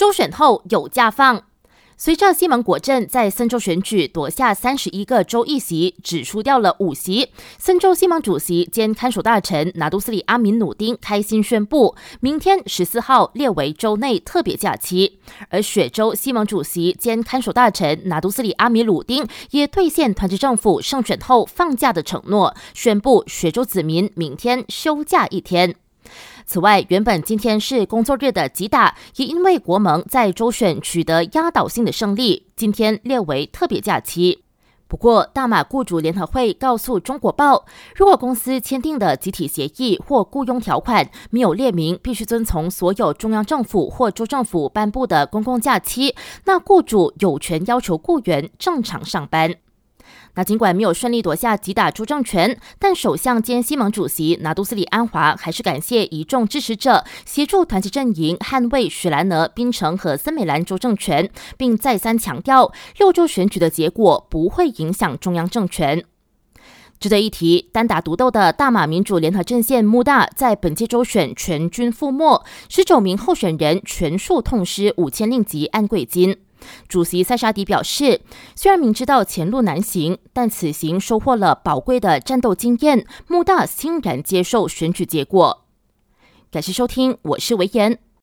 周选后有假放。随着西蒙果镇在森州选举夺下三十一个州议席，只输掉了五席，森州西蒙主席兼看守大臣拿督斯里阿米努丁开心宣布，明天十四号列为州内特别假期。而雪州西蒙主席兼看守大臣拿督斯里阿米鲁丁也兑现团结政府胜选后放假的承诺，宣布雪州子民明天休假一天。此外，原本今天是工作日的吉打，也因为国盟在周选取得压倒性的胜利，今天列为特别假期。不过，大马雇主联合会告诉中国报，如果公司签订的集体协议或雇佣条款没有列明必须遵从所有中央政府或州政府颁布的公共假期，那雇主有权要求雇员正常上班。那尽管没有顺利夺下吉打州政权，但首相兼西盟主席拿督斯里安华还是感谢一众支持者协助团结阵营捍卫雪兰莪、槟城和森美兰州政权，并再三强调六州选举的结果不会影响中央政权。值得一提，单打独斗的大马民主联合阵线穆大在本届州选全军覆没，十九名候选人全数痛失五千令吉安贵金。主席塞沙迪表示，虽然明知道前路难行，但此行收获了宝贵的战斗经验。穆大欣然接受选举结果。感谢收听，我是维言。